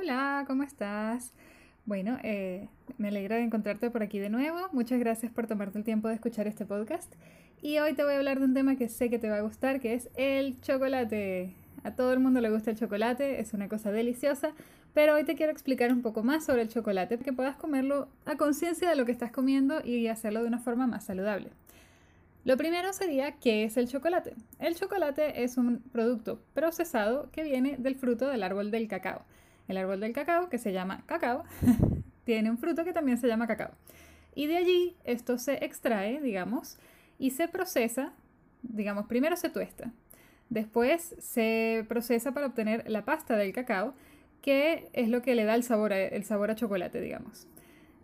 Hola, ¿cómo estás? Bueno, eh, me alegra de encontrarte por aquí de nuevo. Muchas gracias por tomarte el tiempo de escuchar este podcast. Y hoy te voy a hablar de un tema que sé que te va a gustar, que es el chocolate. A todo el mundo le gusta el chocolate, es una cosa deliciosa, pero hoy te quiero explicar un poco más sobre el chocolate, para que puedas comerlo a conciencia de lo que estás comiendo y hacerlo de una forma más saludable. Lo primero sería, ¿qué es el chocolate? El chocolate es un producto procesado que viene del fruto del árbol del cacao. El árbol del cacao, que se llama cacao, tiene un fruto que también se llama cacao. Y de allí esto se extrae, digamos, y se procesa, digamos, primero se tuesta, después se procesa para obtener la pasta del cacao, que es lo que le da el sabor a, el sabor a chocolate, digamos.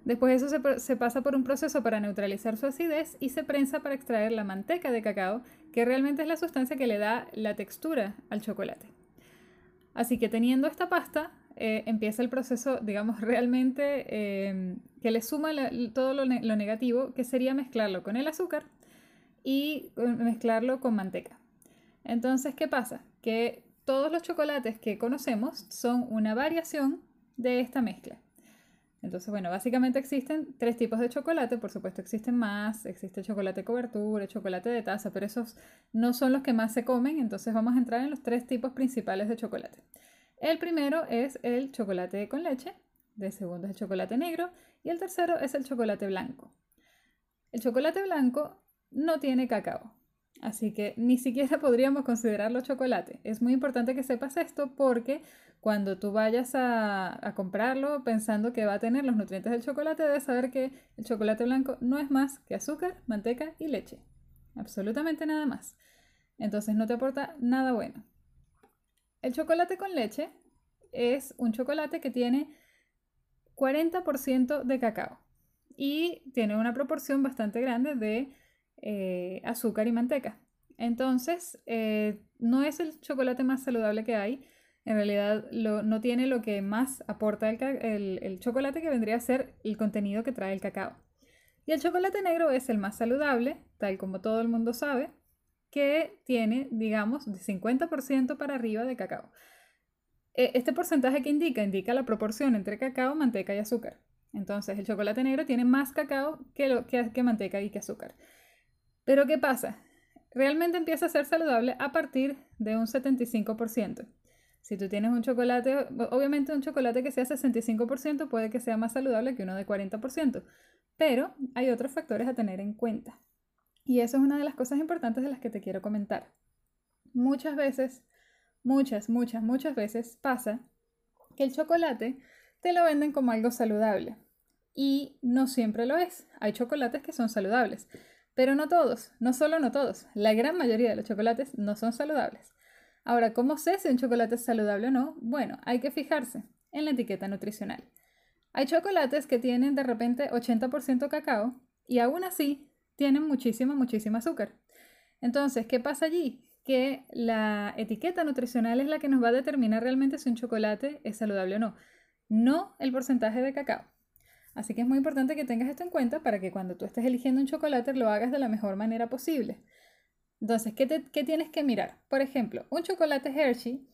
Después eso se, se, pasa por un proceso para neutralizar su acidez y se prensa para extraer la manteca de cacao, que realmente es la sustancia que le da la textura al chocolate. Así que teniendo esta pasta, eh, empieza el proceso, digamos, realmente em, que le suma todo lo, lo, negativo, que sería mezclarlo con el azúcar y mezclarlo con manteca. Entonces, ¿qué pasa? Que todos los chocolates que conocemos son una variación de esta mezcla. Entonces, bueno, básicamente existen tres tipos de chocolate, por supuesto existen más, existe chocolate cobertura, chocolate de taza, pero esos no son los que más se comen, entonces vamos a entrar en los tres tipos principales de chocolate. El primero es el chocolate con leche, el segundo es el chocolate negro y el tercero es el chocolate blanco. El chocolate blanco no tiene cacao, así que ni siquiera podríamos considerarlo chocolate. Es muy importante que sepas esto porque cuando tú vayas a, a, comprarlo pensando que va a tener los nutrientes del chocolate, debes saber que el chocolate blanco no es más que azúcar, manteca y leche. Absolutamente nada más. Entonces no te aporta nada bueno. El chocolate con leche es un chocolate que tiene 40% de cacao y tiene una proporción bastante grande de eh, azúcar y manteca. Entonces, eh, no es el chocolate más saludable que hay. En realidad no tiene lo que más aporta el, el chocolate que vendría a ser el contenido que trae el cacao. Y el chocolate negro es el más saludable, tal como todo el mundo sabe, que tiene, digamos, de 50% para arriba de cacao. E, este porcentaje que indica, indica la proporción entre cacao, manteca y azúcar. Entonces, el chocolate negro tiene más cacao que, que, que manteca y que azúcar. Pero, ¿qué pasa? Realmente empieza a ser saludable a partir de un 75%. Si tú tienes un chocolate, obviamente un chocolate que sea 65% puede que sea más saludable que uno de 40%, pero hay otros factores a tener en cuenta. Y eso es una de las cosas importantes de las que te quiero comentar. Muchas veces, muchas, muchas, muchas veces pasa que el chocolate te lo venden como algo saludable. Y no siempre lo es. Hay chocolates que son saludables. Pero no todos, no solo no todos. La gran mayoría de los chocolates no son saludables. Ahora, ¿cómo sé si un chocolate es saludable o no? Bueno, hay que fijarse en la etiqueta nutricional. Hay chocolates que tienen de repente 80% cacao y aún así tienen muchísima, muchísima azúcar. Entonces, ¿qué pasa allí? Que la etiqueta nutricional es la que nos va a determinar realmente si un chocolate es saludable o no, no el porcentaje de cacao. Así que es muy importante que tengas esto en cuenta para que cuando tú estés eligiendo un chocolate lo hagas de la mejor manera posible. Entonces, ¿qué, ¿qué, tienes que mirar? Por ejemplo, un chocolate Hershey,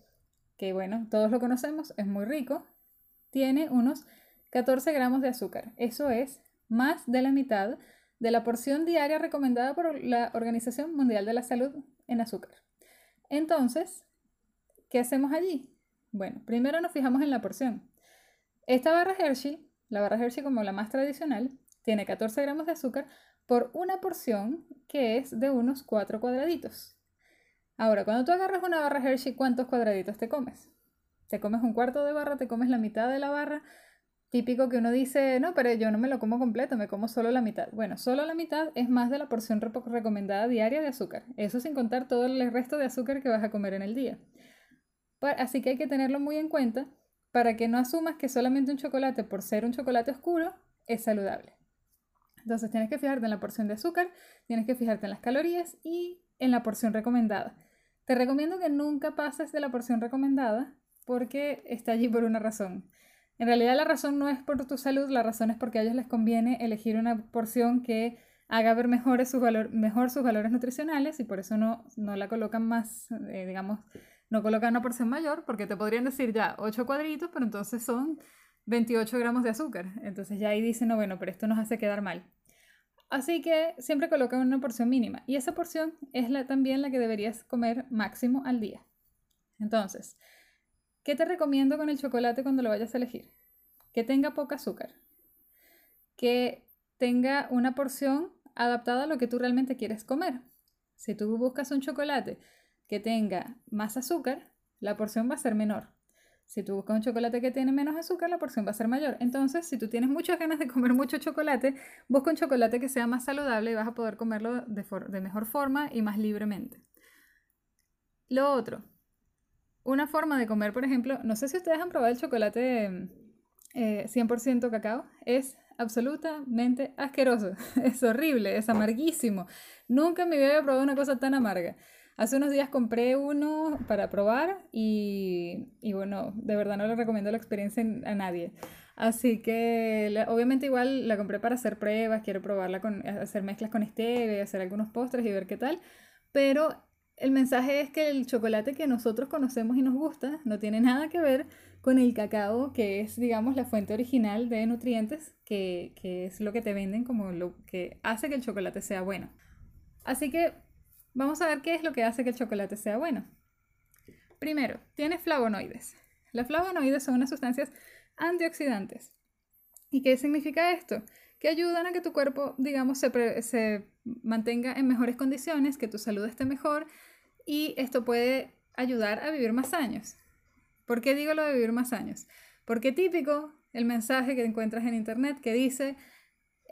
que bueno, todos lo conocemos, es muy rico, tiene unos 14 gramos de azúcar. Eso es más de la mitad de la porción diaria recomendada por la Organización Mundial de la Salud en azúcar. Entonces, ¿qué hacemos allí? Bueno, primero nos fijamos en la porción. Esta barra Hershey, la barra Hershey como la más tradicional, tiene 14 gramos de azúcar por una porción que es de unos 4 cuadraditos. Ahora, cuando tú agarras una barra Hershey, ¿cuántos cuadraditos te comes? ¿Te comes un cuarto de barra? ¿Te comes la mitad de la barra? Típico que uno dice, no, pero yo no me lo como completo, me como solo la mitad. Bueno, solo la mitad es más de la porción recomendada diaria de azúcar. Eso sin contar todo el resto de azúcar que vas a comer en el día. Así que hay que tenerlo muy en cuenta para que no asumas que solamente un chocolate, por ser un chocolate oscuro, es saludable. Entonces tienes que fijarte en la porción de azúcar, tienes que fijarte en las calorías y en la porción recomendada. Te recomiendo que nunca pases de la porción recomendada porque está allí por una razón. En realidad la razón no es por tu salud, la razón es porque a ellos les conviene elegir una porción que haga ver mejores sus mejor sus valores nutricionales y por eso no, no la colocan más, eh, digamos, no colocar una porción mayor porque te podrían decir ya 8 cuadritos, pero entonces son 28 gramos de azúcar. Entonces ya ahí dicen, no, bueno, pero esto nos hace quedar mal. Así que siempre coloca una porción mínima y esa porción es la, también la que deberías comer máximo al día. Entonces, ¿qué te recomiendo con el chocolate cuando lo vayas a elegir? Que tenga poca azúcar, que tenga una porción adaptada a lo que tú realmente quieres comer. Si tú buscas un chocolate que tenga más azúcar, la porción va a ser menor. Si tú buscas un chocolate que tiene menos azúcar, la porción va a ser mayor. Entonces, si tú tienes muchas ganas de comer mucho chocolate, busca un chocolate que sea más saludable y vas a poder comerlo de, mejor forma y más libremente. Lo otro, una forma de comer, por ejemplo, no sé si ustedes han probado el chocolate 100% eh, cacao, es absolutamente asqueroso, es horrible, es amarguísimo. Nunca me había probado una cosa tan amarga. Hace unos días compré uno para probar y, y bueno, de verdad no le recomiendo la experiencia a nadie. Así que obviamente igual la compré para hacer pruebas, quiero probarla con hacer mezclas con stevia, hacer algunos postres y ver qué tal. Pero el mensaje es que el chocolate que nosotros conocemos y nos gusta no tiene nada que ver con el cacao, que es, digamos, la fuente original de nutrientes, que, que es lo que te venden como lo que hace que el chocolate sea bueno. Así que Vamos a ver qué es lo que hace que el chocolate sea bueno. Primero, tiene flavonoides. Las flavonoides son unas sustancias antioxidantes. ¿Y qué significa esto? Que ayudan a que tu cuerpo, digamos, se, se mantenga en mejores condiciones, que tu salud esté mejor y esto puede ayudar a vivir más años. ¿Por qué digo lo de vivir más años? Porque típico el mensaje que encuentras en internet que dice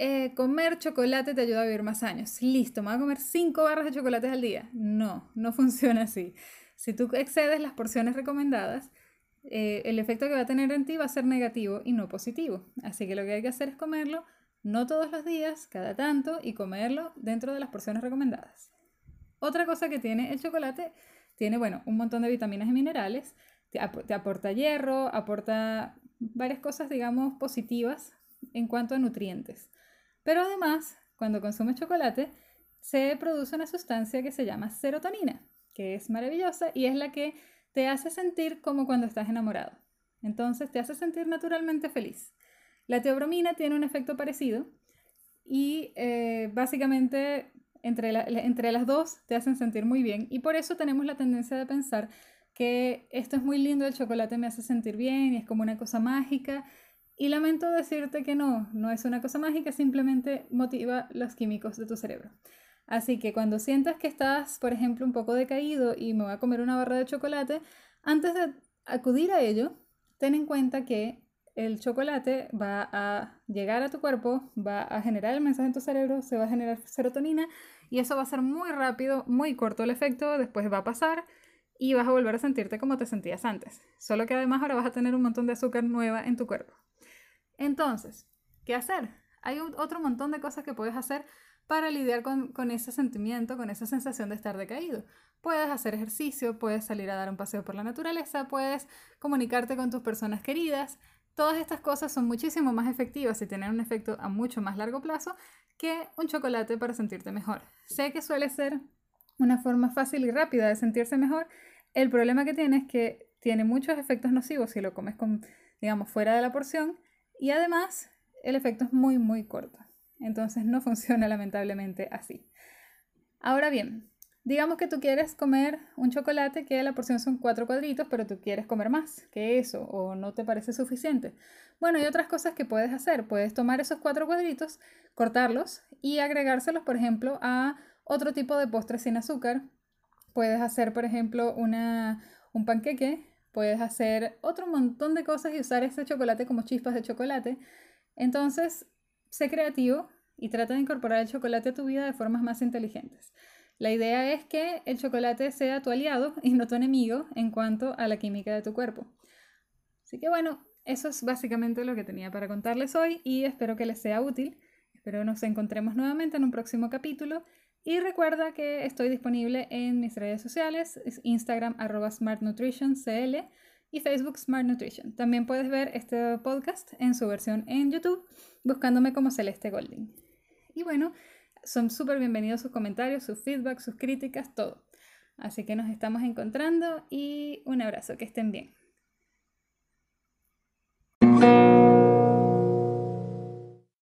eh, comer chocolate te ayuda a vivir más años. Listo, me voy a comer 5 barras de chocolates al día. No, no funciona así. Si tú excedes las porciones recomendadas, eh, el efecto que va a tener en ti va a ser negativo y no positivo. Así que lo que hay que hacer es comerlo no todos los días, cada tanto, y comerlo dentro de las porciones recomendadas. Otra cosa que tiene el chocolate, tiene, bueno, un montón de vitaminas y minerales, te, aporta hierro, aporta varias cosas, digamos, positivas en cuanto a nutrientes. Pero además, cuando consumes chocolate, se produce una sustancia que se llama serotonina, que es maravillosa y es la que te hace sentir como cuando estás enamorado. Entonces te hace sentir naturalmente feliz. La teobromina tiene un efecto parecido y eh, básicamente entre, entre las dos te hacen sentir muy bien y por eso tenemos la tendencia de pensar que esto es muy lindo, el chocolate me hace sentir bien y es como una cosa mágica y lamento decirte que no, no es una cosa mágica, simplemente motiva los químicos de tu cerebro. Así que cuando sientas que estás, por ejemplo, un poco decaído y me voy a comer una barra de chocolate, antes de acudir a ello, ten en cuenta que el chocolate va a llegar a tu cuerpo, va a generar el mensaje en tu cerebro, se va a generar serotonina y eso va a ser muy rápido, muy corto el efecto, después va a pasar y vas a volver a sentirte como te sentías antes. Solo que además ahora vas a tener un montón de azúcar nueva en tu cuerpo. Entonces, ¿qué hacer? Hay otro montón de cosas que puedes hacer para lidiar con, ese sentimiento, con esa sensación de estar decaído. Puedes hacer ejercicio, puedes salir a dar un paseo por la naturaleza, puedes comunicarte con tus personas queridas. Todas estas cosas son muchísimo más efectivas y tienen un efecto a mucho más largo plazo que un chocolate para sentirte mejor. Sé que suele ser una forma fácil y rápida de sentirse mejor. El problema que tiene es que tiene muchos efectos nocivos si lo comes con, digamos, fuera de la porción y además, el efecto es muy, muy corto. Entonces no funciona lamentablemente así. Ahora bien, digamos que tú quieres comer un chocolate que la porción son cuatro cuadritos, pero tú quieres comer más que eso o no te parece suficiente. Bueno, hay otras cosas que puedes hacer. Puedes tomar esos cuatro cuadritos, cortarlos y agregárselos, por ejemplo, a otro tipo de postre sin azúcar. Puedes hacer, por ejemplo, una, un panqueque Puedes hacer otro montón de cosas y usar ese chocolate como chispas de chocolate. Entonces, sé creativo y trata de incorporar el chocolate a tu vida de formas más inteligentes. La idea es que el chocolate sea tu aliado y no tu enemigo en cuanto a la química de tu cuerpo. Así que bueno, eso es básicamente lo que tenía para contarles hoy y espero que les sea útil. Espero nos encontremos nuevamente en un próximo capítulo y recuerda que estoy disponible en mis redes sociales, Instagram arroba smartnutritioncl y Facebook Smart Nutrition. También puedes ver este podcast en su versión en YouTube buscándome como Celeste Golding. Y bueno, son súper bienvenidos sus comentarios, sus feedback, sus críticas, todo. Así que nos estamos encontrando y un abrazo, que estén bien.